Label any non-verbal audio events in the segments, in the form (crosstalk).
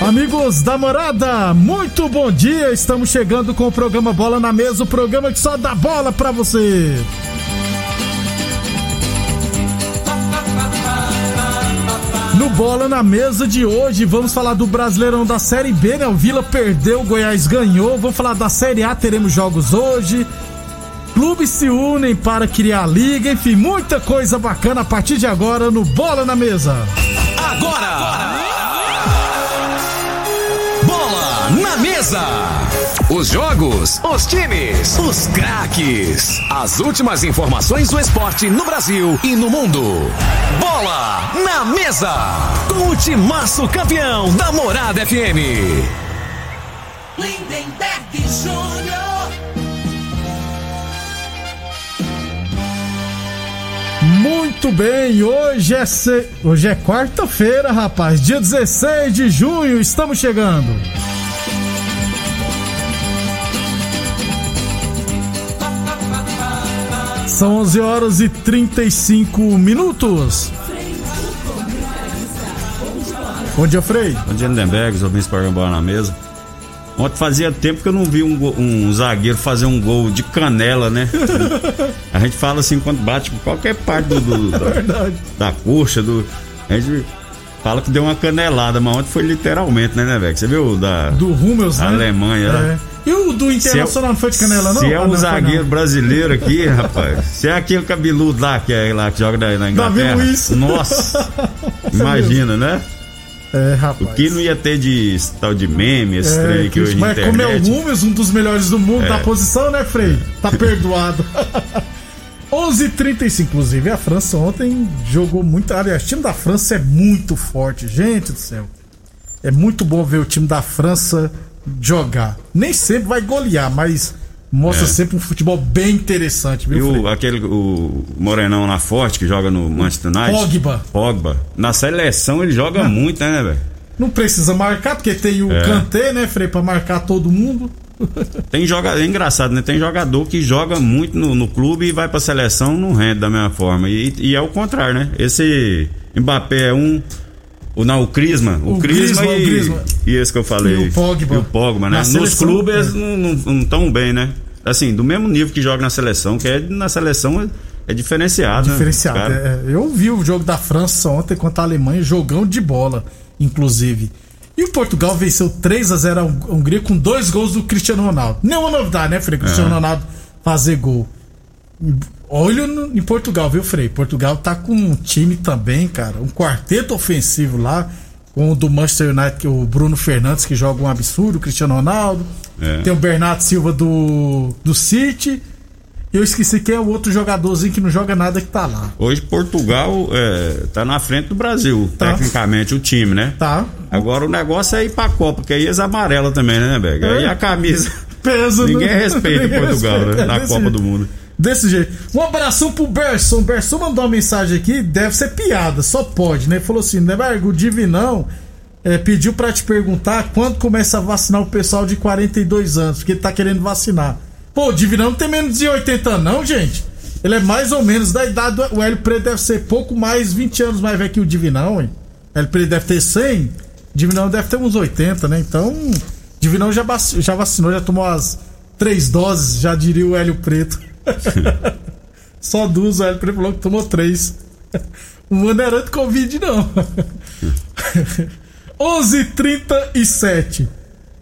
Amigos da morada, muito bom dia. Estamos chegando com o programa Bola na Mesa o programa que só dá bola pra você. No Bola na Mesa de hoje, vamos falar do Brasileirão da Série B, né? O Vila perdeu, o Goiás ganhou. Vamos falar da Série A, teremos jogos hoje. Clubes se unem para criar a liga, enfim, muita coisa bacana a partir de agora no Bola na Mesa. Agora! Bola mesa! Os jogos, os times, os craques. As últimas informações do esporte no Brasil e no mundo. Bola na mesa! Com o timaço campeão da Morada FM. Lindenberg Júnior. Muito bem, hoje é se... hoje é quarta-feira, rapaz, dia 16 de junho, estamos chegando. São 11 horas e 35 minutos. Bom dia, Frei. Bom dia, Lindenberg, os ouvintes para na mesa. Ontem fazia tempo que eu não vi um, um zagueiro fazer um gol de canela, né? A gente fala assim quando bate com qualquer parte do, do- da, da coxa, do. A gente fala que deu uma canelada, mas ontem foi literalmente, né, Lindenberg? Você viu da. Do Rummels, né? Alemanha, né? É. E o do Internacional não foi de canela, não? Se é Ah, um não, zagueiro não. brasileiro aqui, rapaz. Se é aquele cabeludo lá que, é, lá que joga na, na Inglaterra. Luiz. Nossa! (laughs) imagina, né? É, O rapaz. que não ia ter de tal de meme, esse É, trem que hoje na mas como é o internet. Rummels, um dos melhores do mundo da posição, né, Frei? Tá perdoado. (laughs) 11:35 inclusive. A França ontem jogou muito. Aliás, o time da França é muito forte, gente do céu. É muito bom ver o time da França jogar. Nem sempre vai golear, mas mostra É. sempre um futebol bem interessante, E viu, o, Frei? aquele, o Morenão na Forte, que joga no Manchester United. Pogba. Pogba. Na seleção ele joga muito, né, velho? Não precisa marcar, porque tem o É. Kanté, né, Frei, pra marcar todo mundo. (laughs) Tem joga, é engraçado, né? Tem jogador que joga muito no, no clube e vai pra seleção não rende da mesma forma. E, e é o contrário, né? Esse Mbappé é um. O, não, o Crisma. O, O Crisma, Griezmann, e, o Griezmann. e esse que eu falei. E o Pogba. E o Pogba, né? Na Nos seleção, clubes é. não estão bem, né? Assim, do mesmo nível que joga na seleção, que é na seleção é, é diferenciado. né? Diferenciado. Cara, É, eu vi o jogo da França ontem contra a Alemanha, jogão de bola, inclusive. E o Portugal venceu 3 a 0 a Hung- a Hungria com dois gols do Cristiano Ronaldo. Nenhuma novidade, né, Frei? Cristiano Ronaldo fazer gol. Olho no- em Portugal, viu, Frei? Portugal tá com um time também, cara. Um quarteto ofensivo lá. Com o do Manchester United, que é o Bruno Fernandes, que joga um absurdo, o Cristiano Ronaldo. É. Tem o Bernardo Silva do, do City. Eu esqueci quem é o outro jogadorzinho que não joga nada que tá lá. Hoje Portugal é, tá na frente do Brasil, Tá. tecnicamente, o time, né? Tá? Agora o negócio é ir pra Copa, porque aí eles amarelam também, né, Bega? Aí É. a camisa. (laughs) Peso Ninguém no- respeita Ninguém Portugal, respeita. né? Na Copa do Mundo. Desse jeito. Um abração pro Berson. Berson mandou uma mensagem aqui, deve ser piada, só pode, né? Falou assim: Nebergo, o Divinão é, pediu pra te perguntar quando começa a vacinar o pessoal de 42 anos, porque ele tá querendo vacinar. Pô, o Divinão não tem menos de 80 anos, não, gente. Ele é mais ou menos da idade do. O Hélio Preto deve ser pouco mais, 20 anos mais velho que o Divinão, hein? O Hélio Preto deve ter 100, o Divinão deve ter uns 80, né? Então, Divinão já, já vacinou, já tomou as três doses, já diria o Hélio Preto. (laughs) Só duas, Hélio Preto falou que tomou três. (laughs) O mano era de Covid, não. (laughs) 11:37.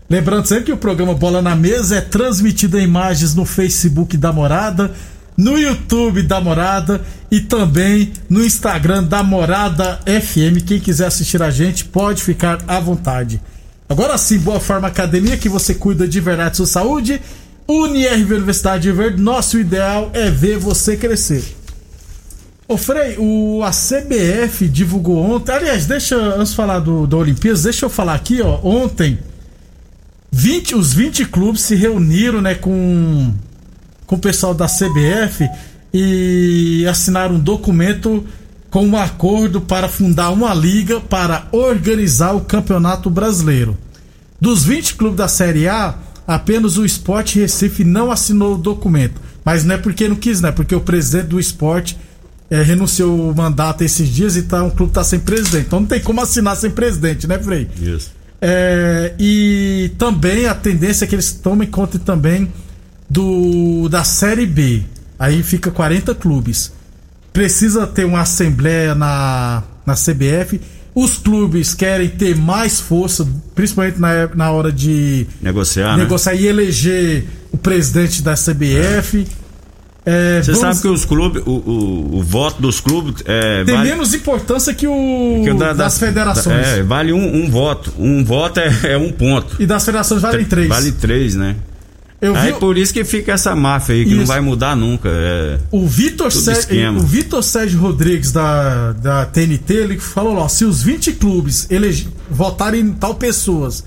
Lembrando sempre que o programa Bola na Mesa é transmitido em imagens no Facebook da Morada, no YouTube da Morada e também no Instagram da Morada FM. Quem quiser assistir a gente pode ficar à vontade. Agora sim, Boa Forma Academia, que você cuida de verdade sua saúde. UniRV Universidade de Verde, nosso ideal é ver você crescer. Ô Frei, o, a CBF divulgou ontem. Aliás, deixa, antes de falar do, da Olimpíadas, deixa eu falar aqui, ó. Ontem, 20, os 20 clubes se reuniram, né, com, com o pessoal da CBF e assinaram um documento com um acordo para fundar uma liga para organizar o Campeonato Brasileiro. Dos 20 clubes da Série A, apenas o Esporte Recife não assinou o documento. Mas não é porque não quis, né? Porque o presidente do esporte é, renunciou o mandato esses dias e tá, um clube tá sem presidente. Então não tem como assinar sem presidente, né, Frei? Isso. É, e também a tendência é que eles tomem conta também do da Série B. Aí fica 40 clubes. Precisa ter uma assembleia na, na CBF. Os clubes querem ter mais força, principalmente na, na hora de Negociar, né? negociar e eleger o presidente da CBF. É, Você vamos- sabe que os clubes, o, o, o voto dos clubes é, tem vale, menos importância que o que o da- das da- federações. É, vale um, um voto. Um voto é, é um ponto. E das federações valem três. Vale três, né? Eu vi Aí por isso que fica essa máfia aí, que não Isso. vai mudar nunca. É, o Vitor Sérgio, o Vitor Sérgio Rodrigues da, da TNT, ele falou lá, se os 20 clubes elege, votarem em tal pessoas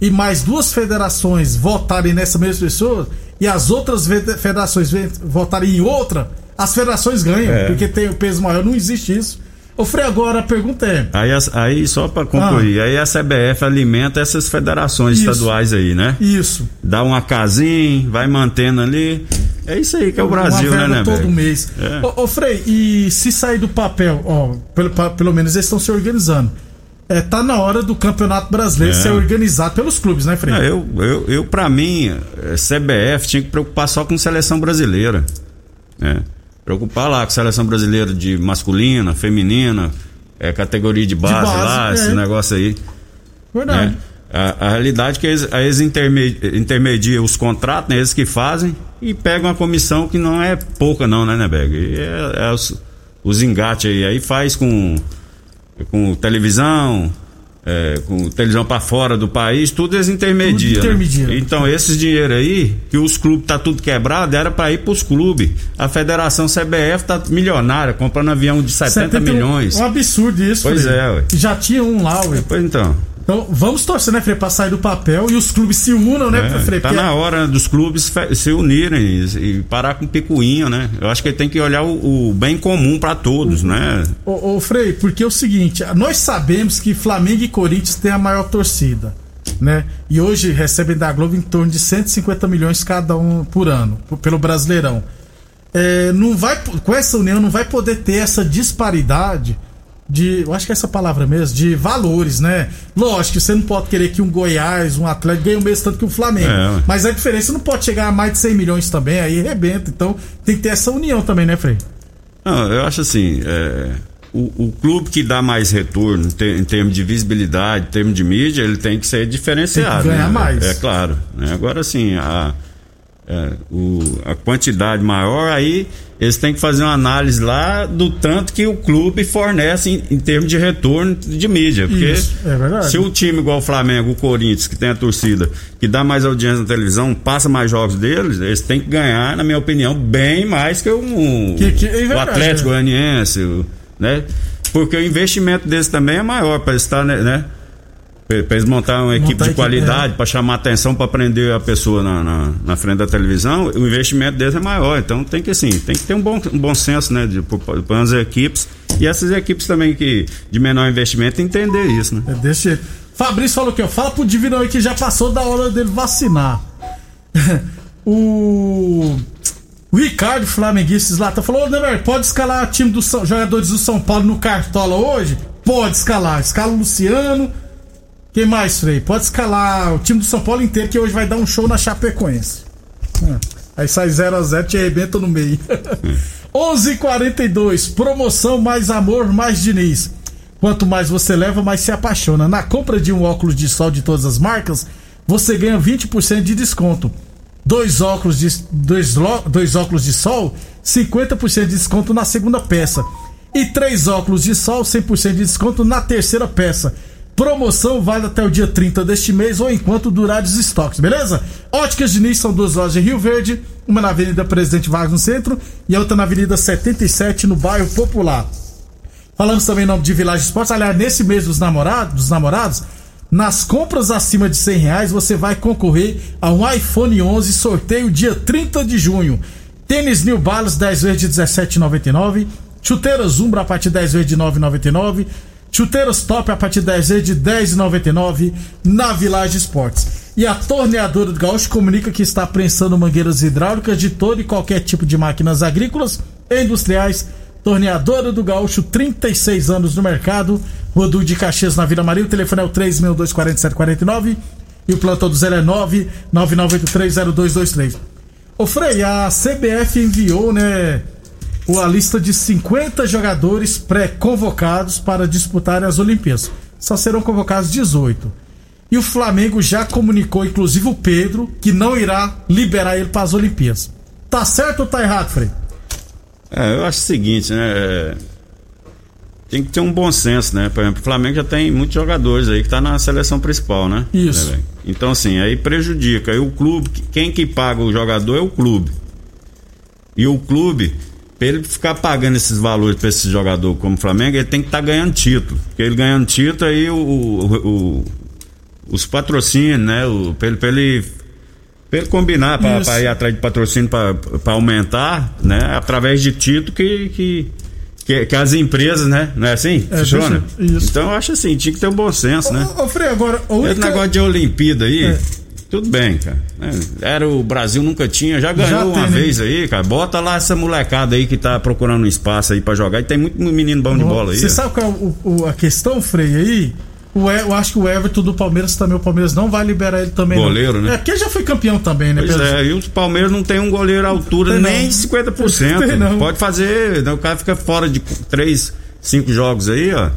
e mais duas federações votarem nessa mesma pessoa e as outras federações votarem em outra, as federações ganham, É. porque tem o peso maior, não existe isso. Ô Frei, agora a pergunta é, Aí, aí só pra concluir, aí a CBF alimenta essas federações Ah. Isso. estaduais aí, né? isso, Dá uma casinha, vai mantendo ali. É isso aí que é o Brasil, uma né, verba né, todo velho? mês. É. Ô, ô, Frei, e se sair do papel, ó, pelo, pelo menos eles estão se organizando. É, tá na hora do Campeonato Brasileiro É. ser organizado pelos clubes, né, Frei? Não, eu, eu, eu para mim, eh, CBF tinha que preocupar só com seleção brasileira. Né? Preocupar lá com seleção brasileira de masculina, feminina, é, categoria de base, base, lá, é. esse negócio aí. Verdade. né? A, a realidade é que eles, eles interme- intermediam os contratos, né, eles que fazem, e pegam uma comissão que não é pouca, não, né, Nebeg? E É, é os, os engates aí. Aí faz com, com televisão, é, com televisão para fora do país, tudo eles intermediam. Tudo intermedia. Né? Então, esses dinheiro aí, que os clubes tá tudo quebrado, era para ir pros clubes. A Federação CBF tá milionária, comprando avião de 70, 71 milhões. Um absurdo isso, Pois é, ué. Já tinha um lá, ué. Pois então. Então vamos torcer, né, Frei, pra sair do papel e os clubes se unam, né, É, Frei? tá na hora dos clubes se unirem e, parar com picuinha, né? Eu acho que tem que olhar o, o bem comum para todos, né? Ô, ô, Frei, porque é o seguinte, nós sabemos que Flamengo e Corinthians têm a maior torcida, né? E hoje recebem da Globo em torno de 150 milhões cada um por ano, pelo Brasileirão. É, não vai, com essa união não vai poder ter essa disparidade de, eu acho que é essa palavra mesmo, de valores, né? Lógico que você não pode querer que um Goiás, um Atlético ganhe o mesmo tanto que o Flamengo. É, mas a diferença não pode chegar a mais de 100 milhões também, aí arrebenta. Então tem que ter essa união também, né, Frei? Não, eu acho assim, é, o, o clube que dá mais retorno em, ter- em termos de visibilidade, em termos de mídia, ele tem que ser diferenciado. Tem que ganhar né? mais. É claro. né? Agora assim, a, é, o- a quantidade maior, aí eles têm que fazer uma análise lá do tanto que o clube fornece em, em termos de retorno de mídia. Porque Isso, é se o time igual o Flamengo, o Corinthians, que tem a torcida, que dá mais audiência na televisão, passa mais jogos deles, eles têm que ganhar, na minha opinião, bem mais que um, Que- que- é o verdade, Atlético é. Goianiense, o- né? Porque o investimento deles também é maior para estar, né? Para eles montar uma equipe Montar de qualidade, para chamar atenção, para prender a pessoa na, na, na frente da televisão, o investimento deles é maior. Então tem que assim, tem que ter um bom, um bom senso, né? De, para as equipes e essas equipes também que de menor investimento entender isso, né? É desse jeito. Fabrício falou aqui, ó. Fala pro Divinão aí que já passou da hora dele vacinar. o. (laughs) O Ricardo Flamenguistas lá tá falou, né? Pode escalar time dos jogadores do São Paulo no Cartola hoje? Pode escalar. Escala o Luciano. Quem mais, Frei? Pode escalar o time do São Paulo inteiro que hoje vai dar um show na Chapecoense. Ah, Aí sai 0x0, te arrebenta no meio. (laughs) 11:42 promoção mais amor, mais Diniz. Quanto mais você leva, mais se apaixona. Na compra de um óculos de sol de todas as marcas, você ganha 20% de desconto. dois óculos de, dois, dois óculos de sol, 50% de desconto na segunda peça. E três óculos de sol, 100% de desconto na terceira peça. Promoção vale até o dia 30 deste mês ou enquanto durar os estoques, beleza? Óticas Diniz são duas lojas em Rio Verde, uma na Avenida Presidente Vargas no centro e a outra na Avenida 77 no bairro Popular. Falamos também em nome de Village Esportes. Aliás, nesse mês dos namorados, dos namorados, nas compras acima de 100 reais, você vai concorrer a um iPhone 11 sorteio dia 30 de junho. Tênis New Balance 10 vezes de 17,99. Chuteiras Umbra a partir de 10 vezes de 9,99. Chuteiras Top a partir 10 vezes de 10,99 na Village Esportes. E a torneadora do Gaúcho comunica que está prensando mangueiras hidráulicas de todo e qualquer tipo de máquinas agrícolas e industriais. Torneadora do Gaúcho, 36 anos no mercado. Rodul de Caxias na Vila Maria. O telefone é o 3624749 e o plantão do 0 é 999830223. Ô Frei, a CBF enviou, né, a lista de 50 jogadores pré-convocados para disputar as Olimpíadas. Só serão convocados 18. E o Flamengo já comunicou, inclusive o Pedro, que não irá liberar ele para as Olimpíadas. Tá certo ou tá errado, Frei? É, eu acho o seguinte, né? é, Tem que ter um bom senso, né? Por exemplo, o Flamengo já tem muitos jogadores aí que tá na seleção principal, né? Isso. Né, então, assim, aí prejudica. Aí o clube, quem que paga o jogador é o clube. E o clube, pra ele ficar pagando esses valores pra esse jogador como o Flamengo, ele tem que estar ganhando título. Porque ele ganhando título, aí o, o- o- os patrocínios, né? O, pra, ele, pra ele Pra ele combinar pra ir atrás de patrocínio pra aumentar, né? Através de título que, que, que, que as empresas, né? Não é assim? É, Funciona? isso. Então eu acho assim, tinha que ter um bom senso, né? Ô, ô, Frei, agora, única... Esse negócio de Olimpíada aí, É. tudo bem, cara. né? Era o Brasil nunca tinha, já ganhou Já uma vez aí, cara. Bota lá essa molecada aí que tá procurando um espaço aí pra jogar. E tem muito menino bom de bola aí. Você ó. sabe qual é o- o- a questão, Frei, aí? O eu acho que o Everton do Palmeiras também, o Palmeiras não vai liberar ele também. não. Goleiro, né? É, porque ele já foi campeão também, né? Pois Pedro? é, e o Palmeiras não tem um goleiro à altura Tem não. nem 50%. (laughs) Tem não. Pode fazer, né, o cara fica fora de 3, 5 jogos aí, ó.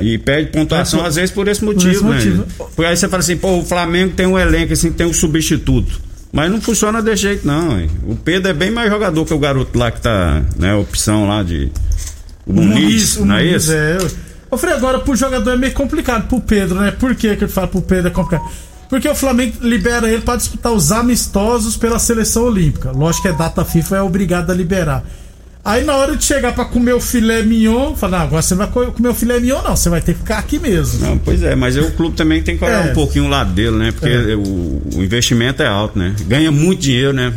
E perde pontuação, É, por- às vezes, por esse esse motivo, né? motivo. Porque aí você fala assim, pô, o Flamengo tem um elenco, assim, tem um substituto. Mas não funciona desse jeito, não. hein? O Pedro é bem mais jogador que o garoto lá que tá, né, opção lá de. O Muniz, não é isso? é. Ô, Frei, agora pro jogador é meio complicado, pro Pedro, né? Por que que eu falo pro Pedro é complicado? Porque o Flamengo libera ele pra disputar os amistosos pela seleção olímpica. Lógico que a data FIFA é obrigada a liberar. Aí na hora de chegar pra comer o filé mignon, fala, não, agora você não vai co- comer o filé mignon, não, você vai ter que ficar aqui mesmo. Não, pois é, mas o clube também tem que olhar É. um pouquinho o lado dele, né? Porque É. o, o investimento é alto, né? Ganha muito dinheiro, né?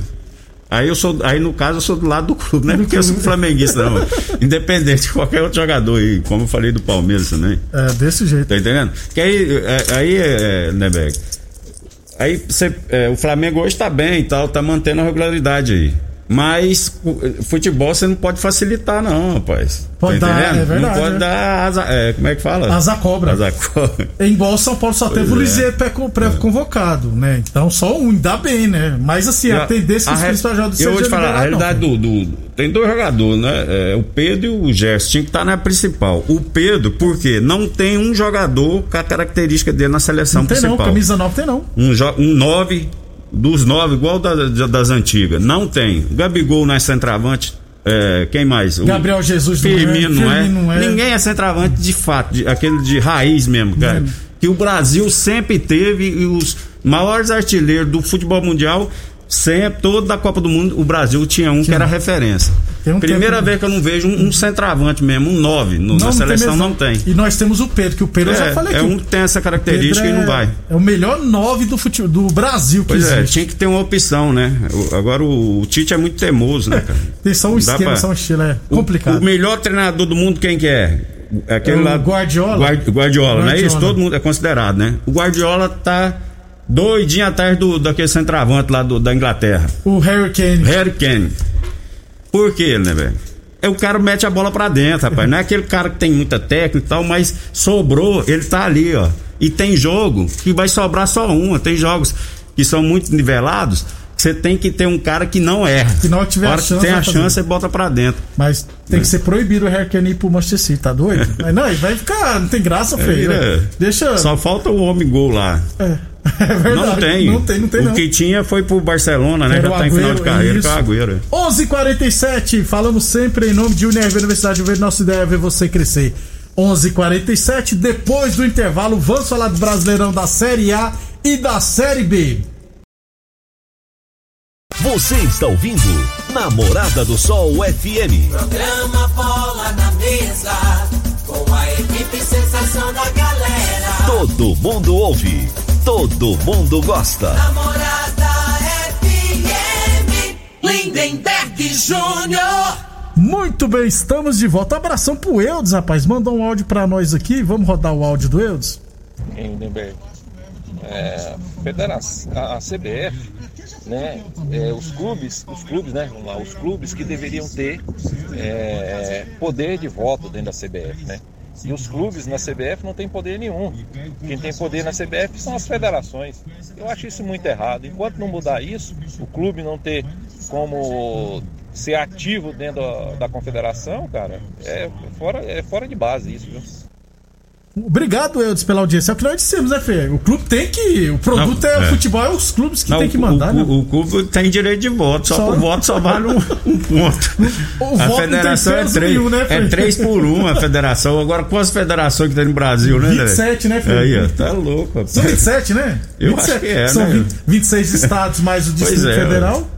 Aí eu sou, aí no caso eu sou do lado do clube, não é porque eu sou flamenguista, não. (laughs) Independente de qualquer outro jogador aí, como eu falei do Palmeiras também. É, desse jeito. Tá entendendo? Que aí, é, aí é, né, Beck? Aí você, é, o Flamengo hoje tá bem e tal, tá mantendo a regularidade aí. Mas o- futebol você não pode facilitar, não, rapaz. Pode tá dar, é verdade, Não pode é. dar asa, é, como é que fala? Asa cobra. Asa cobra. (laughs) O São Paulo só teve o Pois é. Lisieiro pré- pré-convocado, né? Então só um, ainda bem, né? Mas assim, a, tendência que os principais jogadores Eu vou te falar, a realidade não. do, do- Tem dois jogadores, né? É, o Pedro e o Gerson. Tinha que estar na principal. O Pedro, por quê? Não tem um jogador com a característica dele na seleção Não tem não, principal. camisa 9 tem não. Um, um nove dos nove, igual da- da- das antigas. Não tem. Gabigol não é centroavante. É, quem mais? O Gabriel Jesus é, Firmino não, é. Firmino não é. Ninguém é centroavante de fato, de- aquele de raiz mesmo, cara. Que o Brasil sempre teve e os maiores artilheiros do futebol mundial, sempre, todo da Copa do Mundo, o Brasil tinha um que era referência. Um Primeira tempo- vez que eu não vejo um, um centroavante mesmo, um nove no- na seleção não tem. E nós temos o Pedro, que o Pedro eu já falei É, é aqui. um o que tem essa característica e é, não vai. É o melhor 9 do, fute... do Brasil que Pois é, existe. tinha que ter uma opção, né? O- Agora o, o Tite é muito teimoso, né, cara? Tem só um Dá esquema, pra- só um estilo, é O- complicado. O, melhor treinador do mundo, quem que é? Aquele É o lá. Guardiola? Guard- Guardiola, não é isso? Guardiola. Todo mundo é considerado, né? O Guardiola tá doidinho atrás do, daquele centroavante lá do- da Inglaterra. O Harry Kane. Harry Kane. Por quê, né, velho? É o cara mete a bola pra dentro, rapaz. Não é aquele cara que tem muita técnica e tal, mas sobrou, ele tá ali, ó. E tem jogo que vai sobrar só uma. Tem jogos que são muito nivelados. que Você tem que ter um cara que não erra. Que não tiver a a hora chance, que tem a chance, você bota pra dentro. Mas tem que ser proibido o Harry Kane ir pro Manchester City, tá doido? (laughs) Mas não, ele vai ficar, não tem graça, feio. vira- Deixa. Só falta o homem gol lá. É. É verdade. Não tem. Não tem, não tem O não. que tinha foi pro Barcelona, né? Era Já tá em final de Agüero, carreira com o Agüero. 11:47 falamos sempre em nome de Unirv Universidade de Verde. Nossa ideia é ver você crescer. 11:47 depois do intervalo, vamos falar do Brasileirão da Série A e da Série B. Você está ouvindo Namorada do Sol FM. Programa Bola na Mesa, com a equipe sensação da galera. Todo mundo ouve, todo mundo gosta. Namorada FM, Lindenberg Júnior. Muito bem, estamos de volta. Abração pro Eudes, rapaz. Manda um áudio pra nós aqui. Vamos rodar o áudio do Eudes? Lindenberg. É, federação, a, a CBF, né, é, os clubes, os clubes, né, vamos lá, os clubes que deveriam ter é, poder de voto dentro da CBF, né? E os clubes na CBF não têm poder nenhum. Quem tem poder na CBF são as federações. Eu acho isso muito errado. Enquanto não mudar isso, o clube não ter como ser ativo dentro da, confederação, cara, é fora, é fora de base isso, viu? Obrigado, Eudes, pela audiência. É o que nós dissemos, né, Fê? O clube tem que. O produto Não, é, o é. futebol, é os clubes que Não, tem que o- mandar, o, né? o, clube tem direito de voto, só, Só- que o voto só vale um, um ponto. O a voto federação é três, nenhum, né, é Fred? três por um a federação. Agora, quantas federações que tem no Brasil, né? 27, né, Fred? Aí, ó, tá louco. rapaz. São 27, né? Eu acho que é, São né? 20 26 estados mais o Distrito é, Federal.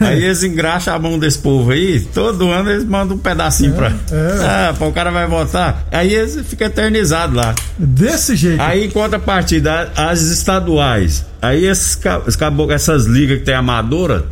Aí eles engraxam a mão desse povo aí, todo ano eles mandam um pedacinho pra. é. Ah, pô, o cara vai votar. Aí eles ficam eternizados lá. Desse jeito. Aí, em contrapartida, as estaduais. Aí esses, essas ligas que tem amadora,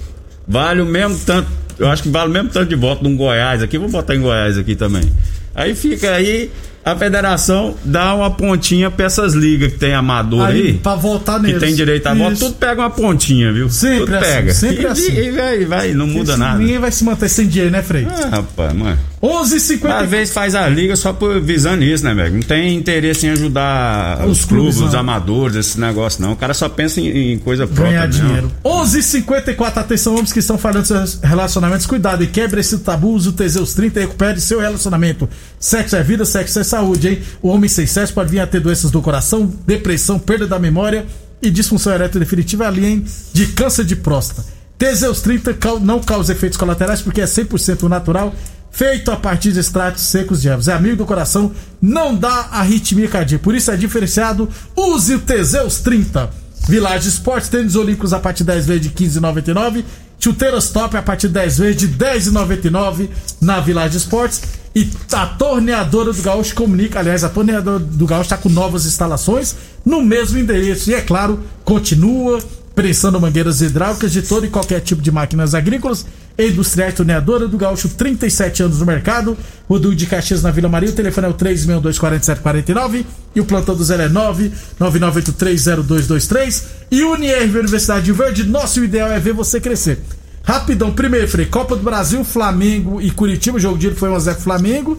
vale o mesmo tanto. Eu acho que vale o mesmo tanto de voto de um Goiás aqui. Vou botar em Goiás aqui também. Aí fica aí, a federação dá uma pontinha pra essas ligas que tem amador aí. Aí, pra votar que neles. tem direito a voto, Isso. tudo pega uma pontinha, viu? Sempre tudo assim, pega. sempre e, assim. E vai, vai, não muda Esse- nada. Ninguém vai se manter sem dinheiro, né, Frei? Ah, rapaz, mano. 11h50. Às vezes faz a liga só por visando isso, né, velho? Não tem interesse em ajudar Os os, clubes, clubes, os amadores, esse negócio, não. O cara só pensa em, em coisa própria. ganhar mesmo. dinheiro. 11h54, atenção, homens que estão falando seus relacionamentos. Cuidado e quebre esse tabu, use o Teseus 30 e recupere seu relacionamento. Sexo é vida, sexo é saúde, hein? O homem sem sexo pode vir a ter doenças do coração, depressão, perda da memória e disfunção erétil definitiva, além de câncer de próstata. Teseus 30 cau- não causa efeitos colaterais porque é 100% natural, feito a partir de extratos secos de ervas. É amigo do coração, não dá arritmia cardíaca. Por isso é diferenciado. Use o Teseus 30. Village Esportes, tênis olímpicos a partir de 10 vezes de 15,99. Chuteiras top a partir de 10 vezes de 10,99 na Village Esportes. E a torneadora do Gaúcho comunica, aliás, a torneadora do Gaúcho está com novas instalações no mesmo endereço. E é claro, continua prensando mangueiras hidráulicas de todo e qualquer tipo de máquinas agrícolas industriais. Torneadora do Gaúcho, 37 anos no mercado. Rodul de Caxias na Vila Maria. O telefone é o 3624749 e o plantão do Zé é 999830223. E Unirv Universidade de Verde, nosso ideal é ver você crescer. Rapidão, primeiro, Frei, Copa do Brasil, Flamengo e Curitiba. O jogo de hoje foi 1x0 Flamengo.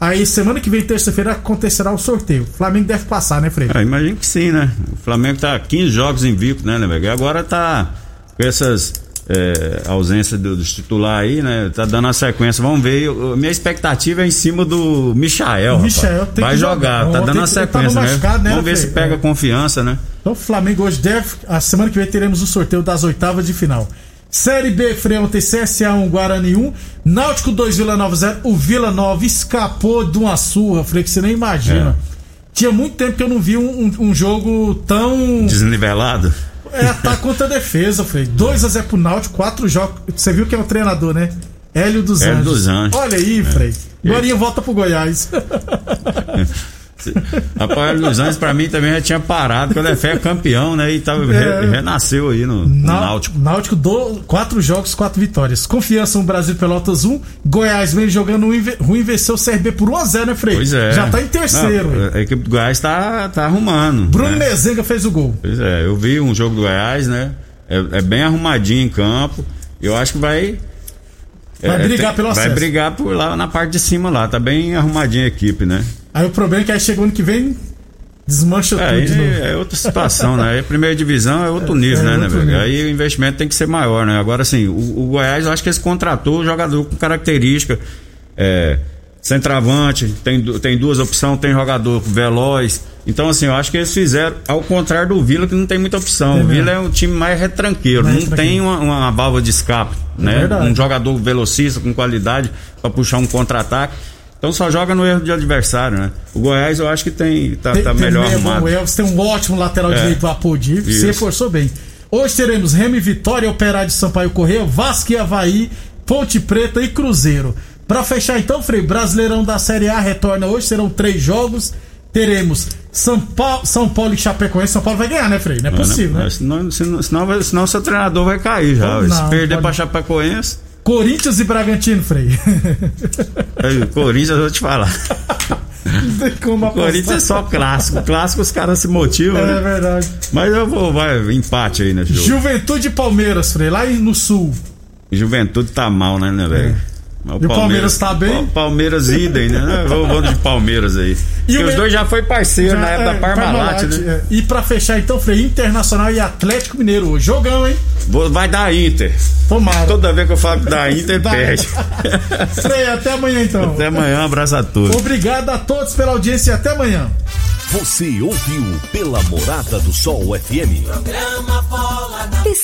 Aí, semana que vem, terça-feira, acontecerá o sorteio. O Flamengo deve passar, né, Frei? Ah, imagino que sim, né? O Flamengo tá 15 jogos invicto, né, né? E agora tá com essas é, ausências do- dos titular aí, né? Tá dando a sequência. Vamos ver. Eu- minha expectativa é em cima do Michael. Michael tem Vai que jogar, jogar. tá dando a tava sequência, né? machucado, né, Vamos ver se pega É. confiança, né? Então o Flamengo hoje deve. A semana que vem teremos o sorteio das oitavas de final. Série B, Freio ontem, CSA 1, Guarani 1. Náutico 2, Vila Nova 0. O Vila Nova escapou de uma surra, Freio, que você nem imagina. Tinha muito tempo que eu não vi um, um- um jogo tão. Desnivelado. É ataque contra defesa, Frei. 2x0 pro Náutico, 4 jogos. Você viu que é o treinador, né? Hélio dos Hélio Anjos. dos Anjos. Olha aí, Frei. Guarinha volta pro Goiás. (laughs) Rapaz, o Anjos pra mim também já tinha parado quando é fé campeão, né? E tava, É. re- renasceu aí no, no Náutico. Náutico, do, quatro jogos, quatro vitórias. Confiança no Brasil Pelotas 1. Goiás vem jogando ruim, ve- ruim venceu o CRB por 1x0, né, Frei? Pois é. Já tá em terceiro. Não, a equipe do Goiás tá, tá arrumando. Bruno né? Mezenga fez o gol. Pois é, eu vi um jogo do Goiás, né? É, é bem arrumadinho em campo. Eu acho que vai. Vai é, brigar pelo Vai acesso. brigar por lá na parte de cima lá. Tá bem arrumadinha a equipe, né? Aí o problema é que aí chegou ano que vem, desmancha É, tudo de novo. é outra situação, né? Aí a primeira divisão é outro nível, é né, né, outro velho? nível. Aí o investimento tem que ser maior, né? Agora, assim, o, o Goiás, eu acho que eles contratou o jogador com característica. É, centroavante, tem, tem duas opções, tem jogador veloz. Então, assim, eu acho que eles fizeram ao contrário do Vila, que não tem muita opção. Tem o Vila é um time mais retranqueiro, Mais não retranqueiro. tem uma, uma válvula de escape, né? verdade. Um jogador velocista com qualidade para puxar um contra-ataque. Então só joga no erro de adversário, né? O Goiás eu acho que tem tá, Tem, tá tem melhor meio bom arrumado. Elvis, tem um ótimo lateral É. direito, o Apodi, se reforçou bem. Hoje teremos Remy Vitória, Operário de Sampaio Correia, Vasco e Havaí, Ponte Preta e Cruzeiro. Pra fechar então, Frei, Brasileirão da Série A retorna hoje, serão três jogos. Teremos São Paulo, São Paulo e Chapecoense. São Paulo vai ganhar, né, Frei? Não é possível, né? Senão, senão, senão, vai- senão seu treinador vai cair já. Não, Se perder pra Chapecoense, Corinthians e Bragantino, Frei. (laughs) aí, Corinthians, eu vou te falar. Não tem como O Corinthians é apostar. só clássico. Clássico os caras se motivam, É né? verdade. Mas eu vou, vai, empate aí nesse jogo. Juventude e Palmeiras, Frei, lá no sul. Juventude tá mal, né, né, velho? E o Palmeiras tá bem? Pa- Palmeiras idem, né? (laughs) Vou, vou de Palmeiras aí. E Porque o os dois já foi parceiro Já, na época é, da Parmalat, Parmalat, né? é. E pra fechar então, Frei, Internacional e Atlético Mineiro hoje. Jogão, hein? Vou- Vai dar Inter. Tomara. Toda vez que eu falo que dá Inter, Dá. perde. (laughs) Frei, até amanhã então. Até amanhã, um abraço a todos. Obrigado a todos pela audiência e até amanhã. Você ouviu pela Morada do Sol FM. Programa Bola na